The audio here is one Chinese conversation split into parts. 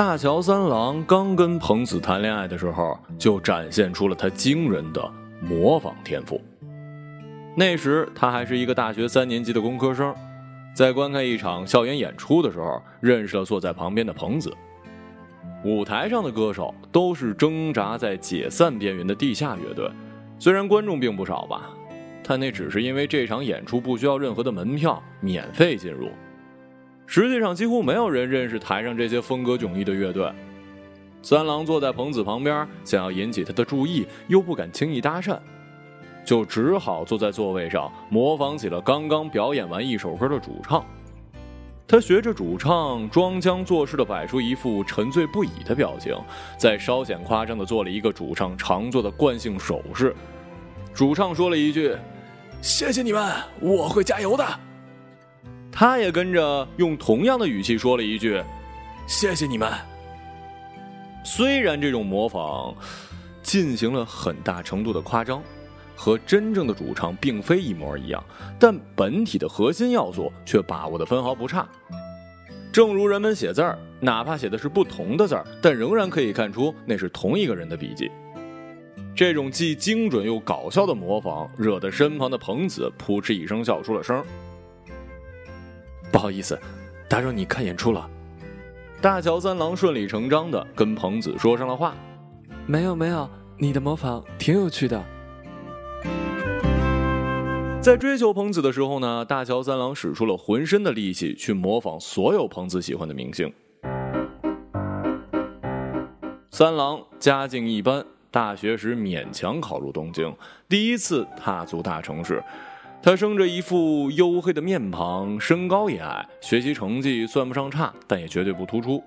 大乔三郎刚跟彭子谈恋爱的时候，就展现出了他惊人的模仿天赋。那时他还是一个大学三年级的工科生，在观看一场校园演出的时候，认识了坐在旁边的彭子。舞台上的歌手都是挣扎在解散边缘的地下乐队，虽然观众并不少吧，但那只是因为这场演出不需要任何的门票，免费进入。实际上，几乎没有人认识台上这些风格迥异的乐队。三郎坐在彭子旁边，想要引起他的注意，又不敢轻易搭讪，就只好坐在座位上，模仿起了刚刚表演完一首歌的主唱。他学着主唱装腔作势地摆出一副沉醉不已的表情，再稍显夸张地做了一个主唱常做的惯性手势。主唱说了一句：“谢谢你们，我会加油的。”他也跟着用同样的语气说了一句：“谢谢你们。”虽然这种模仿进行了很大程度的夸张。和真正的主唱并非一模一样，但本体的核心要素却把握的分毫不差。正如人们写字儿，哪怕写的是不同的字儿，但仍然可以看出那是同一个人的笔迹。这种既精准又搞笑的模仿，惹得身旁的彭子扑哧一声笑出了声。不好意思，打扰你看演出了。大乔三郎顺理成章的跟彭子说上了话。没有没有，你的模仿挺有趣的。在追求彭子的时候呢，大乔三郎使出了浑身的力气去模仿所有彭子喜欢的明星。三郎家境一般，大学时勉强考入东京，第一次踏足大城市。他生着一副黝黑的面庞，身高也矮，学习成绩算不上差，但也绝对不突出。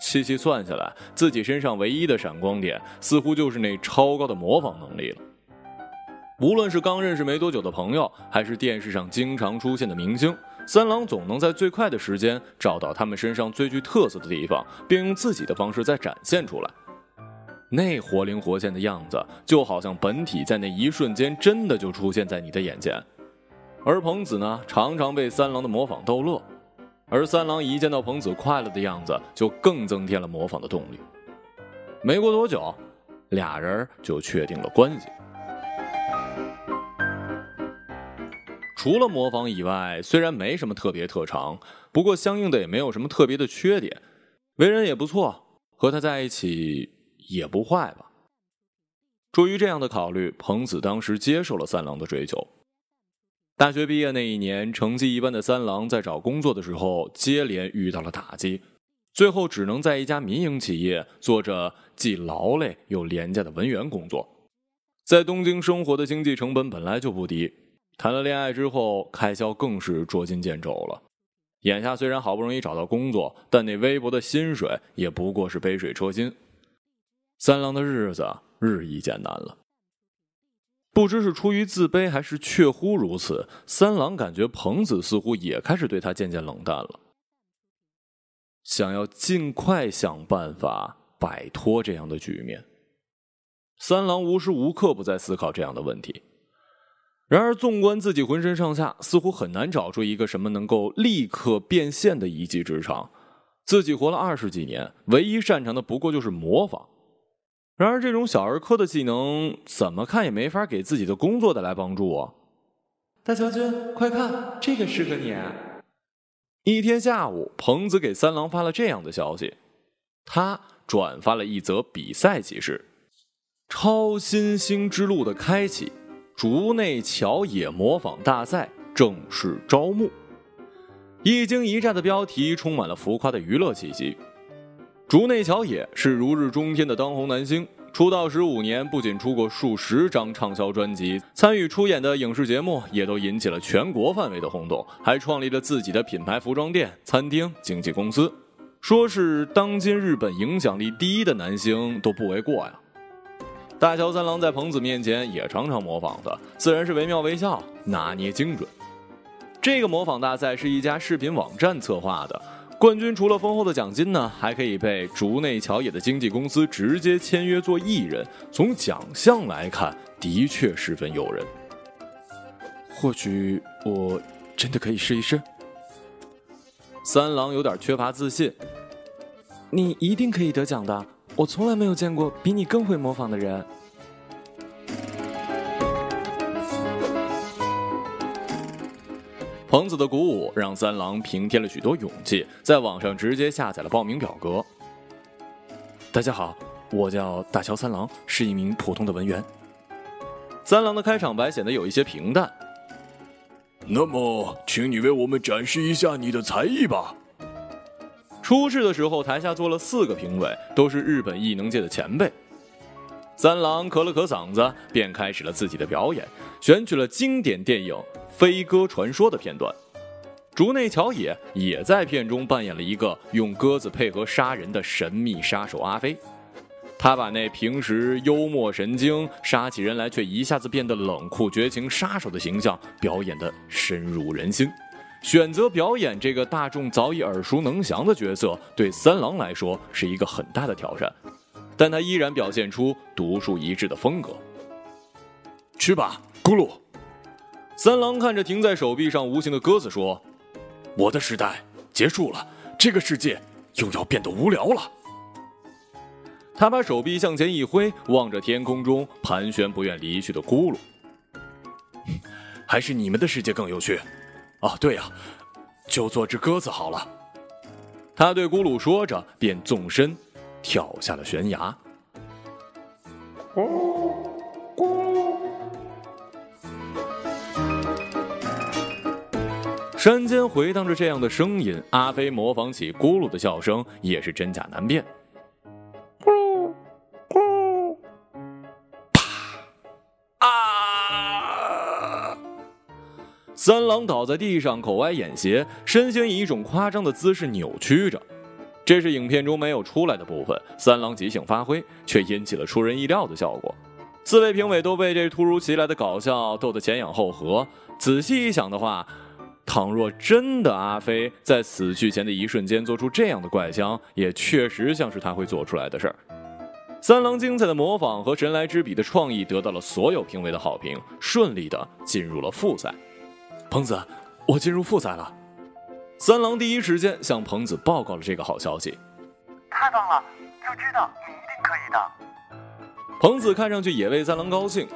细细算下来，自己身上唯一的闪光点，似乎就是那超高的模仿能力了。无论是刚认识没多久的朋友，还是电视上经常出现的明星，三郎总能在最快的时间找到他们身上最具特色的地方，并用自己的方式再展现出来。那活灵活现的样子，就好像本体在那一瞬间真的就出现在你的眼前。而彭子呢，常常被三郎的模仿逗乐，而三郎一见到彭子快乐的样子，就更增添了模仿的动力。没过多久，俩人就确定了关系。除了模仿以外，虽然没什么特别特长，不过相应的也没有什么特别的缺点，为人也不错，和他在一起也不坏吧。出于这样的考虑，彭子当时接受了三郎的追求。大学毕业那一年，成绩一般的三郎在找工作的时候接连遇到了打击，最后只能在一家民营企业做着既劳累又廉价的文员工作。在东京生活的经济成本本来就不低。谈了恋爱之后，开销更是捉襟见肘了。眼下虽然好不容易找到工作，但那微薄的薪水也不过是杯水车薪。三郎的日子日益艰难了。不知是出于自卑，还是确乎如此，三郎感觉彭子似乎也开始对他渐渐冷淡了。想要尽快想办法摆脱这样的局面，三郎无时无刻不在思考这样的问题。然而，纵观自己浑身上下，似乎很难找出一个什么能够立刻变现的一技之长。自己活了二十几年，唯一擅长的不过就是模仿。然而，这种小儿科的技能，怎么看也没法给自己的工作带来帮助啊！大将军，快看，这个适合你。一天下午，彭子给三郎发了这样的消息：他转发了一则比赛启事，超新星之路的开启。竹内乔野模仿大赛正式招募，一惊一乍的标题充满了浮夸的娱乐气息。竹内乔野是如日中天的当红男星，出道十五年，不仅出过数十张畅销专辑，参与出演的影视节目也都引起了全国范围的轰动，还创立了自己的品牌服装店、餐厅、经纪公司，说是当今日本影响力第一的男星都不为过呀。大乔三郎在彭子面前也常常模仿的，自然是惟妙惟肖，拿捏精准。这个模仿大赛是一家视频网站策划的，冠军除了丰厚的奖金呢，还可以被竹内乔野的经纪公司直接签约做艺人。从奖项来看，的确十分诱人。或许我真的可以试一试。三郎有点缺乏自信。你一定可以得奖的。我从来没有见过比你更会模仿的人。彭子的鼓舞让三郎平添了许多勇气，在网上直接下载了报名表格。大家好，我叫大乔三郎，是一名普通的文员。三郎的开场白显得有一些平淡。那么，请你为我们展示一下你的才艺吧。初试的时候，台下坐了四个评委，都是日本艺能界的前辈。三郎咳了咳嗓子，便开始了自己的表演，选取了经典电影《飞鸽传说》的片段。竹内乔也也在片中扮演了一个用鸽子配合杀人的神秘杀手阿飞。他把那平时幽默神经、杀起人来却一下子变得冷酷绝情杀手的形象表演得深入人心。选择表演这个大众早已耳熟能详的角色，对三郎来说是一个很大的挑战，但他依然表现出独树一帜的风格。去吧，咕噜！三郎看着停在手臂上无形的鸽子说：“我的时代结束了，这个世界又要变得无聊了。”他把手臂向前一挥，望着天空中盘旋不愿离去的咕噜。还是你们的世界更有趣。哦，对呀，就做只鸽子好了。他对咕噜说着，便纵身跳下了悬崖。咕山间回荡着这样的声音，阿飞模仿起咕噜的笑声，也是真假难辨。咕噜，啪！啊三郎倒在地上，口歪眼斜，身形以一种夸张的姿势扭曲着。这是影片中没有出来的部分。三郎即兴发挥，却引起了出人意料的效果。四位评委都被这突如其来的搞笑逗得前仰后合。仔细一想的话，倘若真的阿飞在死去前的一瞬间做出这样的怪腔，也确实像是他会做出来的事儿。三郎精彩的模仿和神来之笔的创意得到了所有评委的好评，顺利的进入了复赛。彭子，我进入复赛了。三郎第一时间向彭子报告了这个好消息。太棒了，就知道你一定可以的。彭子看上去也为三郎高兴，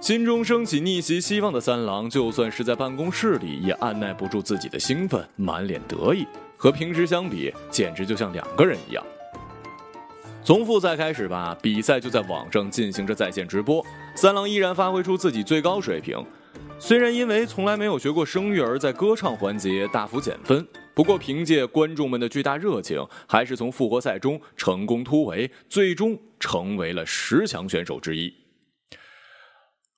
心中升起逆袭希望的三郎，就算是在办公室里也按耐不住自己的兴奋，满脸得意。和平时相比，简直就像两个人一样。从复赛开始吧，比赛就在网上进行着在线直播，三郎依然发挥出自己最高水平。虽然因为从来没有学过声乐而在歌唱环节大幅减分，不过凭借观众们的巨大热情，还是从复活赛中成功突围，最终成为了十强选手之一。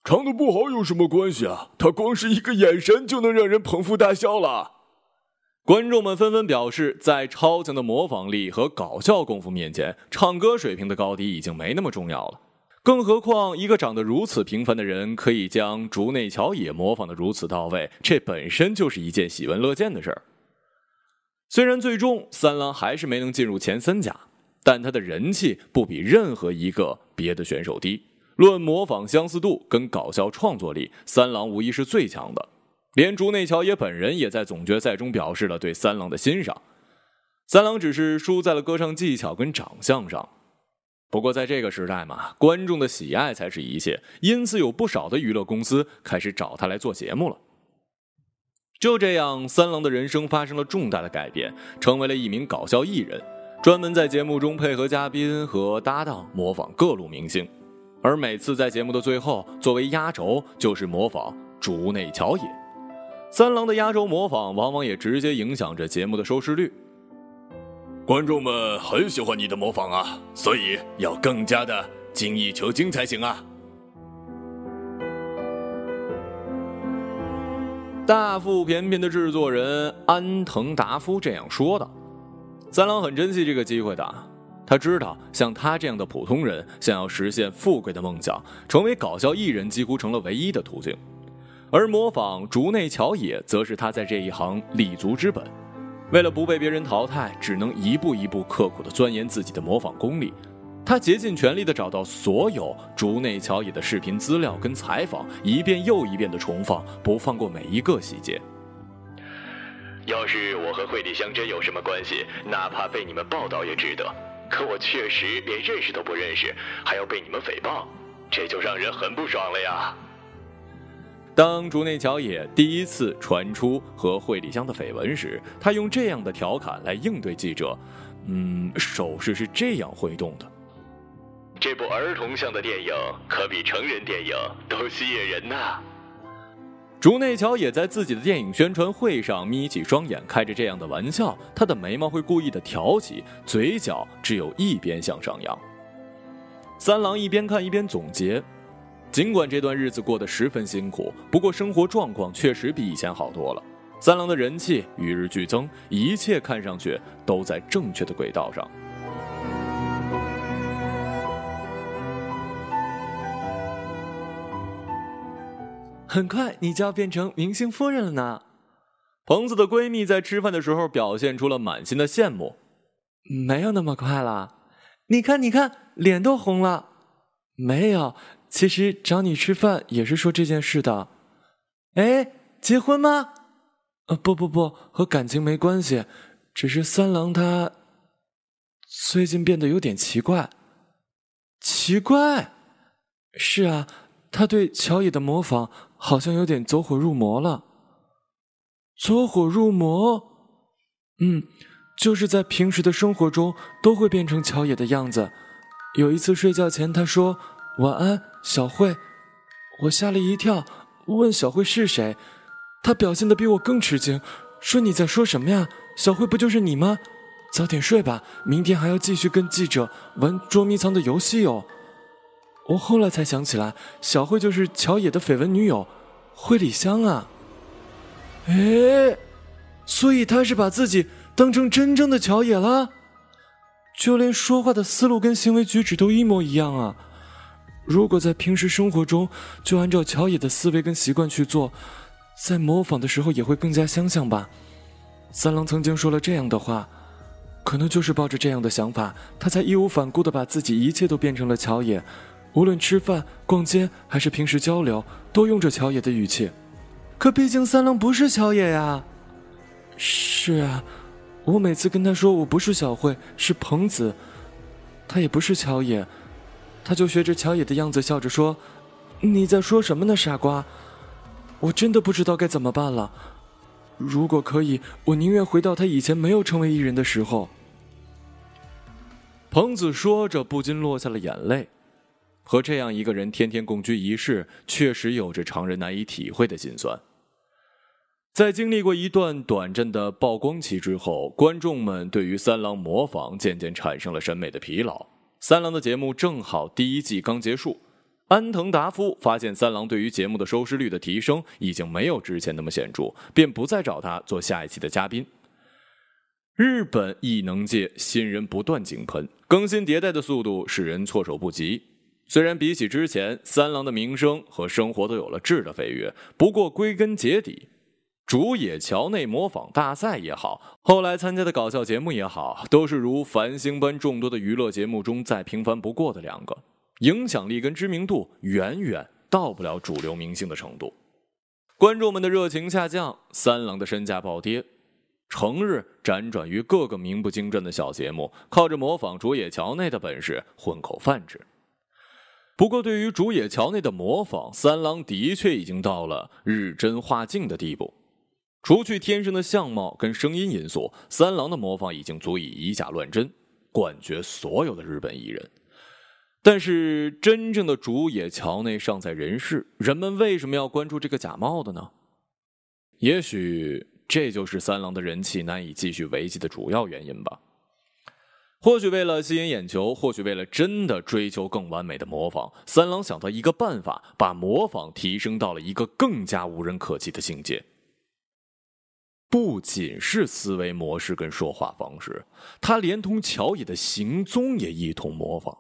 唱的不好有什么关系啊？他光是一个眼神就能让人捧腹大笑了。观众们纷纷表示，在超强的模仿力和搞笑功夫面前，唱歌水平的高低已经没那么重要了。更何况，一个长得如此平凡的人可以将竹内乔也模仿的如此到位，这本身就是一件喜闻乐见的事儿。虽然最终三郎还是没能进入前三甲，但他的人气不比任何一个别的选手低。论模仿相似度跟搞笑创作力，三郎无疑是最强的。连竹内乔也本人也在总决赛中表示了对三郎的欣赏。三郎只是输在了歌唱技巧跟长相上。不过，在这个时代嘛，观众的喜爱才是一切，因此有不少的娱乐公司开始找他来做节目了。就这样，三郎的人生发生了重大的改变，成为了一名搞笑艺人，专门在节目中配合嘉宾和搭档模仿各路明星，而每次在节目的最后，作为压轴就是模仿竹内乔也。三郎的压轴模仿往往也直接影响着节目的收视率。观众们很喜欢你的模仿啊，所以要更加的精益求精才行啊！大腹便便的制作人安藤达夫这样说道：“三郎很珍惜这个机会的，他知道像他这样的普通人想要实现富贵的梦想，成为搞笑艺人几乎成了唯一的途径，而模仿竹内乔也则是他在这一行立足之本。”为了不被别人淘汰，只能一步一步刻苦地钻研自己的模仿功力。他竭尽全力地找到所有竹内乔也的视频资料跟采访，一遍又一遍地重放，不放过每一个细节。要是我和惠理香真有什么关系，哪怕被你们报道也值得。可我确实连认识都不认识，还要被你们诽谤，这就让人很不爽了呀。当竹内乔也第一次传出和惠里香的绯闻时，他用这样的调侃来应对记者，嗯，手势是这样挥动的。这部儿童向的电影可比成人电影都吸引人呐。竹内乔也在自己的电影宣传会上眯起双眼，开着这样的玩笑。他的眉毛会故意的挑起，嘴角只有一边向上扬。三郎一边看一边总结：尽管这段日子过得十分辛苦，不过生活状况确实比以前好多了。三郎的人气与日俱增，一切看上去都在正确的轨道上。很快你就要变成明星夫人了呢。彭子的闺蜜在吃饭的时候表现出了满心的羡慕。没有那么快了，你看，你看，脸都红了。没有，其实找你吃饭也是说这件事的。哎，结婚吗？呃，不不不，和感情没关系，只是三郎他最近变得有点奇怪。奇怪？是啊，他对乔野的模仿。好像有点走火入魔了。走火入魔，嗯，就是在平时的生活中都会变成乔野的样子。有一次睡觉前，他说晚安，小慧。我吓了一跳，问小慧是谁，他表现的比我更吃惊，说你在说什么呀？小慧不就是你吗？早点睡吧，明天还要继续跟记者玩捉迷藏的游戏哦。我后来才想起来，小慧就是乔野的绯闻女友，惠里香啊。哎，所以他是把自己当成真正的乔野了，就连说话的思路跟行为举止都一模一样啊。如果在平时生活中就按照乔野的思维跟习惯去做，在模仿的时候也会更加相像吧。三郎曾经说了这样的话，可能就是抱着这样的想法，他才义无反顾的把自己一切都变成了乔野。无论吃饭、逛街还是平时交流，都用着乔野的语气。可毕竟三郎不是乔野呀。是啊，我每次跟他说我不是小慧，是彭子，他也不是乔野，他就学着乔野的样子笑着说：“你在说什么呢，傻瓜？”我真的不知道该怎么办了。如果可以，我宁愿回到他以前没有成为艺人的时候。彭子说着，不禁落下了眼泪。和这样一个人天天共居一室，确实有着常人难以体会的心酸。在经历过一段短暂的曝光期之后，观众们对于三郎模仿渐渐产生了审美的疲劳。三郎的节目正好第一季刚结束，安藤达夫发现三郎对于节目的收视率的提升已经没有之前那么显著，便不再找他做下一期的嘉宾。日本艺能界新人不断井喷，更新迭代的速度使人措手不及。虽然比起之前，三郎的名声和生活都有了质的飞跃，不过归根结底，竹野桥内模仿大赛也好，后来参加的搞笑节目也好，都是如繁星般众多的娱乐节目中再平凡不过的两个，影响力跟知名度远远到不了主流明星的程度。观众们的热情下降，三郎的身价暴跌，成日辗转于各个名不经传的小节目，靠着模仿竹野桥内的本事混口饭吃。不过，对于竹野桥内的模仿，三郎的确已经到了日真化境的地步。除去天生的相貌跟声音因素，三郎的模仿已经足以以假乱真，冠绝所有的日本艺人。但是，真正的竹野桥内尚在人世，人们为什么要关注这个假冒的呢？也许这就是三郎的人气难以继续维系的主要原因吧。或许为了吸引眼球，或许为了真的追求更完美的模仿，三郎想到一个办法，把模仿提升到了一个更加无人可及的境界。不仅是思维模式跟说话方式，他连同乔野的行踪也一同模仿。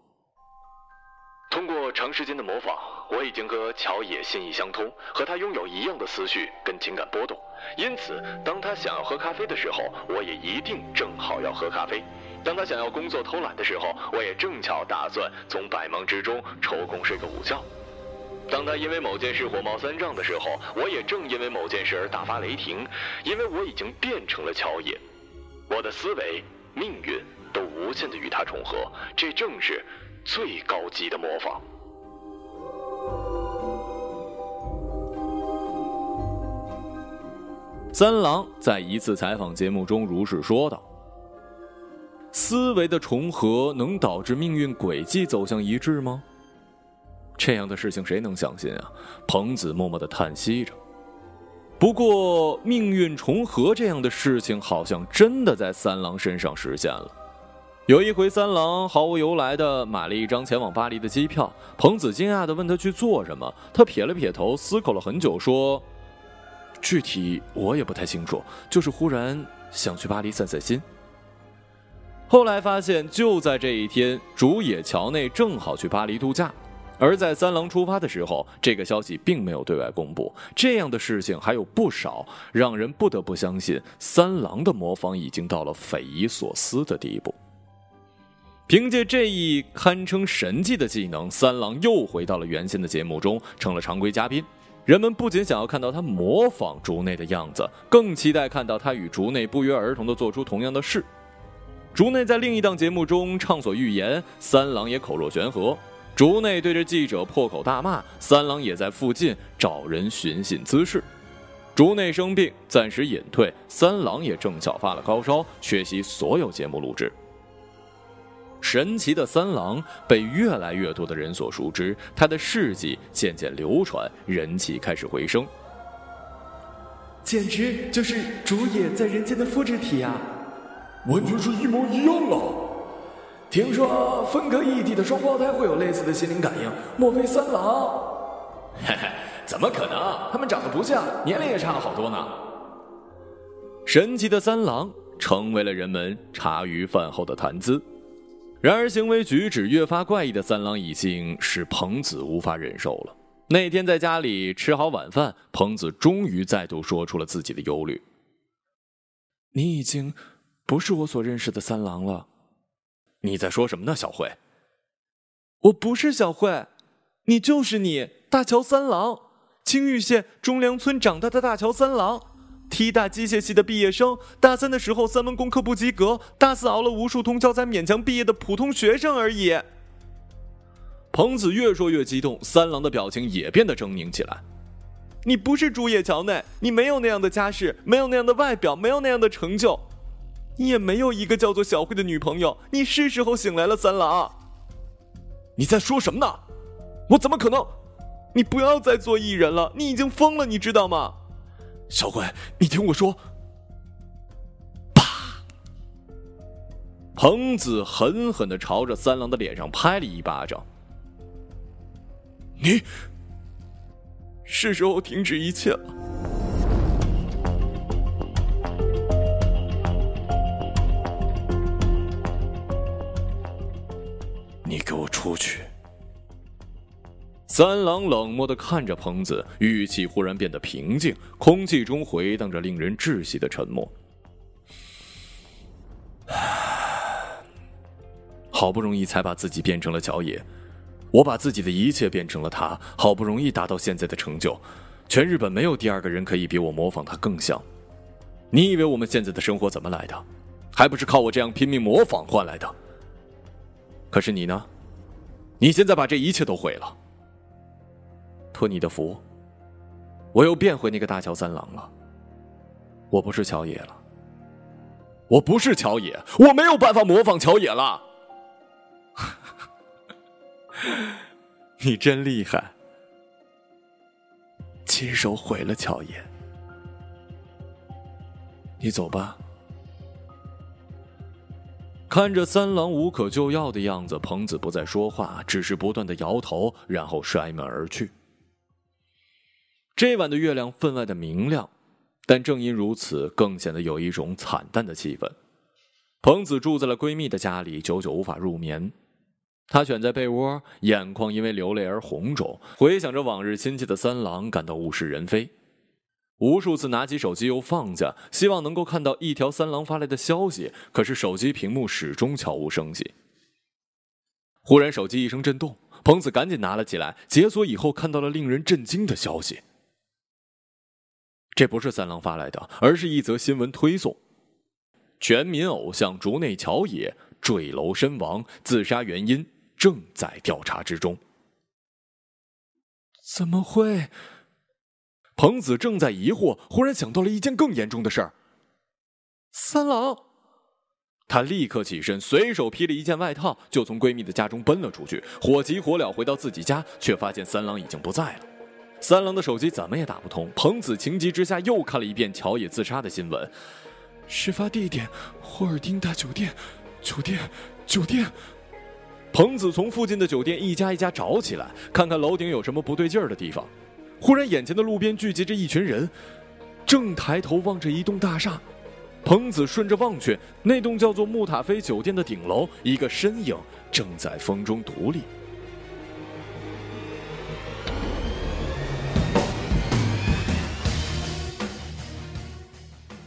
通过长时间的模仿，我已经和乔野心意相通，和他拥有一样的思绪跟情感波动。因此，当他想要喝咖啡的时候，我也一定正好要喝咖啡。当他想要工作偷懒的时候，我也正巧打算从百忙之中抽空睡个午觉。当他因为某件事火冒三丈的时候，我也正因为某件事而大发雷霆，因为我已经变成了乔野，我的思维、命运都无限的与他重合，这正是最高级的模仿。三郎在一次采访节目中如是说道：“思维的重合能导致命运轨迹走向一致吗？这样的事情谁能相信啊？”彭子默默的叹息着。不过，命运重合这样的事情好像真的在三郎身上实现了。有一回，三郎毫无由来的买了一张前往巴黎的机票，彭子惊讶的问他去做什么，他撇了撇头，思考了很久，说。具体我也不太清楚，就是忽然想去巴黎散散心。后来发现，就在这一天，竹野桥内正好去巴黎度假，而在三郎出发的时候，这个消息并没有对外公布。这样的事情还有不少，让人不得不相信三郎的模仿已经到了匪夷所思的地步。凭借这一堪称神迹的技能，三郎又回到了原先的节目中，成了常规嘉宾。人们不仅想要看到他模仿竹内的样子，更期待看到他与竹内不约而同的做出同样的事。竹内在另一档节目中畅所欲言，三郎也口若悬河。竹内对着记者破口大骂，三郎也在附近找人寻衅滋事。竹内生病，暂时隐退，三郎也正巧发了高烧，缺席所有节目录制。神奇的三郎被越来越多的人所熟知，他的事迹渐渐流传，人气开始回升。简直就是竹野在人间的复制体啊！完全是一模一样啊！听说分隔异地的双胞胎会有类似的心灵感应，莫非三郎？嘿嘿，怎么可能？他们长得不像，年龄也差了好多呢。神奇的三郎成为了人们茶余饭后的谈资。然而，行为举止越发怪异的三郎已经使彭子无法忍受了。那天在家里吃好晚饭，彭子终于再度说出了自己的忧虑：“你已经不是我所认识的三郎了。”“你在说什么呢，小慧？”“我不是小慧，你就是你，大乔三郎，青玉县中良村长大的大乔三郎。”T 大机械系的毕业生，大三的时候三门功课不及格，大四熬了无数通宵才勉强毕业的普通学生而已。彭子越说越激动，三郎的表情也变得狰狞起来。你不是竹叶桥内，你没有那样的家世，没有那样的外表，没有那样的成就，你也没有一个叫做小慧的女朋友。你是时候醒来了，三郎。你在说什么呢？我怎么可能？你不要再做艺人了，你已经疯了，你知道吗？小慧，你听我说。啪！彭子狠狠的朝着三郎的脸上拍了一巴掌。你是时候停止一切了。出去！三郎冷漠的看着彭子，语气忽然变得平静，空气中回荡着令人窒息的沉默。好不容易才把自己变成了角野，我把自己的一切变成了他，好不容易达到现在的成就，全日本没有第二个人可以比我模仿他更像。你以为我们现在的生活怎么来的？还不是靠我这样拼命模仿换来的？可是你呢？你现在把这一切都毁了。托你的福，我又变回那个大乔三郎了。我不是乔野了，我不是乔野，我没有办法模仿乔野了。你真厉害，亲手毁了乔野。你走吧。看着三郎无可救药的样子，彭子不再说话，只是不断的摇头，然后摔门而去。这晚的月亮分外的明亮，但正因如此，更显得有一种惨淡的气氛。彭子住在了闺蜜的家里，久久无法入眠。她蜷在被窝，眼眶因为流泪而红肿，回想着往日亲切的三郎，感到物是人非。无数次拿起手机又放下，希望能够看到一条三郎发来的消息，可是手机屏幕始终悄无声息。忽然，手机一声震动。彭子赶紧拿了起来，解锁以后看到了令人震惊的消息。这不是三郎发来的，而是一则新闻推送：全民偶像竹内乔野坠楼身亡，自杀原因正在调查之中。怎么会？彭子正在疑惑，忽然想到了一件更严重的事儿。三郎，他立刻起身，随手披了一件外套，就从闺蜜的家中奔了出去。火急火燎回到自己家，却发现三郎已经不在了。三郎的手机怎么也打不通。彭子情急之下又看了一遍乔野自杀的新闻，事发地点霍尔丁大酒店，酒店，酒店。彭子从附近的酒店一家一家找起来，看看楼顶有什么不对劲儿的地方。忽然，眼前的路边聚集着一群人，正抬头望着一栋大厦。彭子顺着望去，那栋叫做木塔菲酒店的顶楼，一个身影正在风中独立。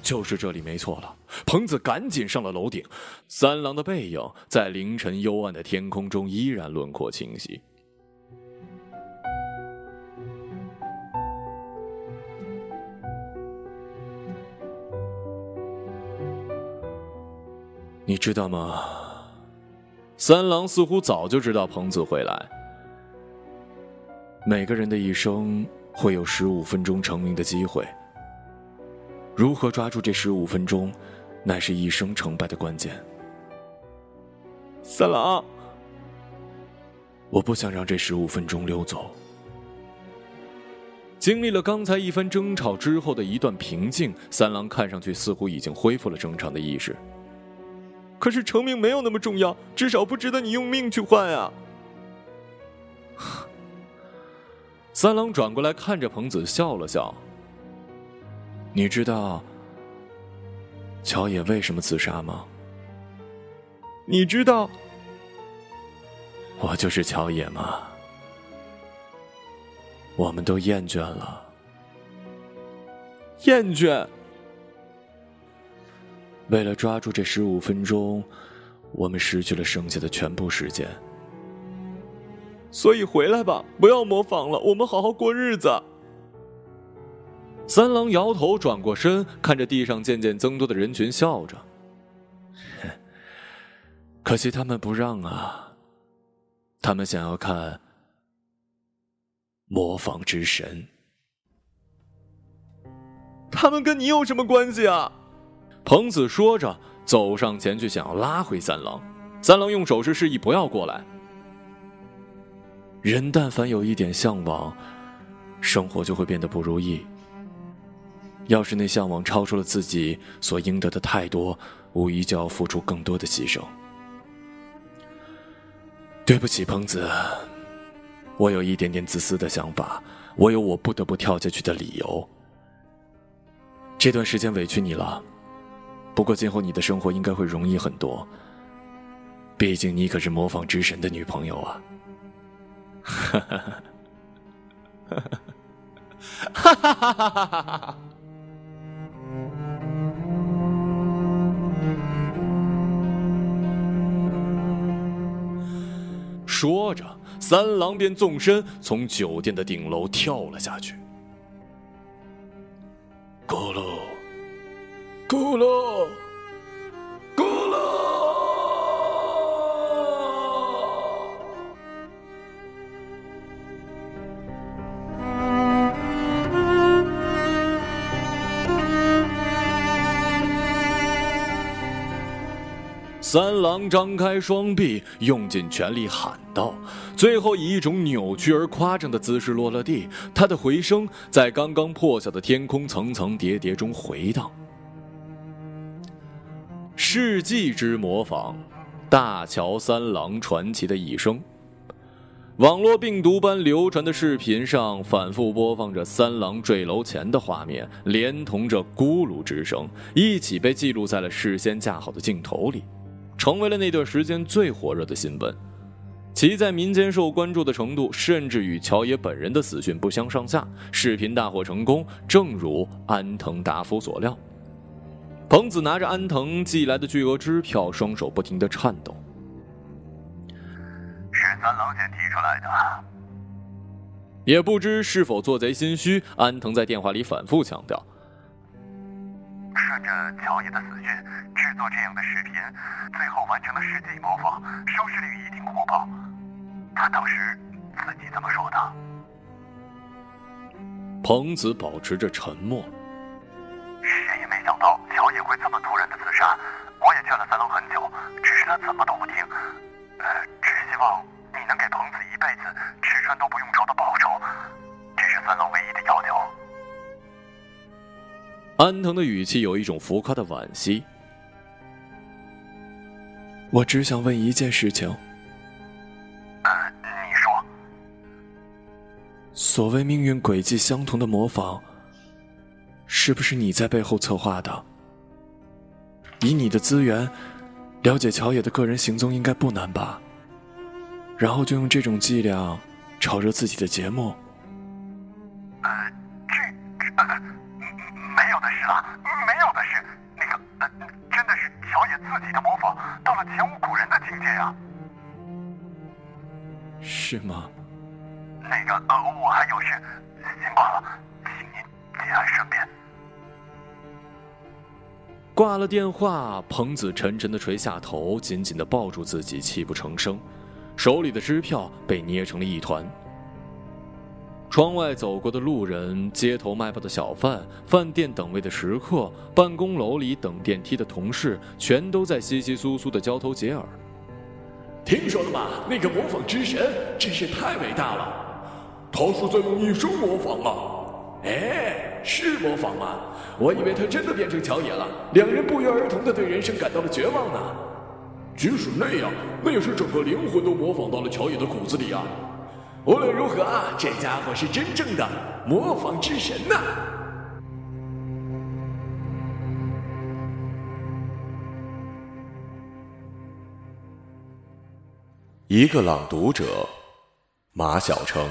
就是这里没错了，彭子赶紧上了楼顶。三郎的背影在凌晨幽暗的天空中依然轮廓清晰。你知道吗？三郎似乎早就知道彭子会来。每个人的一生会有十五分钟成名的机会。如何抓住这十五分钟，乃是一生成败的关键。三郎，我不想让这十五分钟溜走。经历了刚才一番争吵之后的一段平静，三郎看上去似乎已经恢复了正常的意识。可是成名没有那么重要，至少不值得你用命去换啊！三郎转过来看着彭子，笑了笑。你知道乔野为什么自杀吗？你知道我就是乔野吗？我们都厌倦了，厌倦。为了抓住这十五分钟，我们失去了剩下的全部时间。所以回来吧，不要模仿了，我们好好过日子。三郎摇头，转过身，看着地上渐渐增多的人群，笑着。可惜他们不让啊，他们想要看模仿之神。他们跟你有什么关系啊？彭子说着，走上前去，想要拉回三郎。三郎用手势示意不要过来。人但凡有一点向往，生活就会变得不如意。要是那向往超出了自己所应得的太多，无疑就要付出更多的牺牲。对不起，彭子，我有一点点自私的想法，我有我不得不跳下去的理由。这段时间委屈你了，不过今后你的生活应该会容易很多。毕竟你可是模仿之神的女朋友啊！哈哈哈哈哈！哈哈哈哈哈！说着，三郎便纵身从酒店的顶楼跳了下去。咕噜，咕噜。三郎张开双臂，用尽全力喊道，最后以一种扭曲而夸张的姿势落了地。他的回声在刚刚破晓的天空层层叠叠中回荡。世纪之模仿，大桥三郎传奇的一生。网络病毒般流传的视频上，反复播放着三郎坠楼前的画面，连同着咕噜之声，一起被记录在了事先架好的镜头里。成为了那段时间最火热的新闻，其在民间受关注的程度，甚至与乔野本人的死讯不相上下。视频大获成功，正如安藤达夫所料。彭子拿着安藤寄来的巨额支票，双手不停的颤抖。是三郎先提出来的。也不知是否做贼心虚，安藤在电话里反复强调。顺着乔爷的死讯制作这样的视频，最后完成了世纪模仿，收视率一定火爆。他当时自己这么说的。彭子保持着沉默。谁也没想到乔爷会这么突然的自杀。我也劝了三郎很久，只是他怎么都不听。呃，只希望你能给彭子一辈子吃穿都不用愁的报酬，这是三郎唯一的要求。安藤的语气有一种浮夸的惋惜。我只想问一件事情。呃，你说。所谓命运轨迹相同的模仿，是不是你在背后策划的？以你的资源，了解乔野的个人行踪应该不难吧？然后就用这种伎俩炒热自己的节目。呃，这这。没有的事了，没有的事。那个，呃，真的是乔野自己的模仿到了前无古人的境界啊！是吗？挂了电话，彭子沉沉的垂下头，紧紧的抱住自己，泣不成声，手里的支票被捏成了一团。窗外走过的路人，街头卖报的小贩，饭店等位的食客，办公楼里等电梯的同事，全都在稀稀疏疏的交头接耳。听说了吗？那个模仿之神真是太伟大了，他是在用一生模仿啊！哎，是模仿吗？我以为他真的变成乔野了，两人不约而同的对人生感到了绝望呢。即使那样，那也是整个灵魂都模仿到了乔野的骨子里啊！无论如何啊，这家伙是真正的模仿之神呐！一个朗读者，马晓成。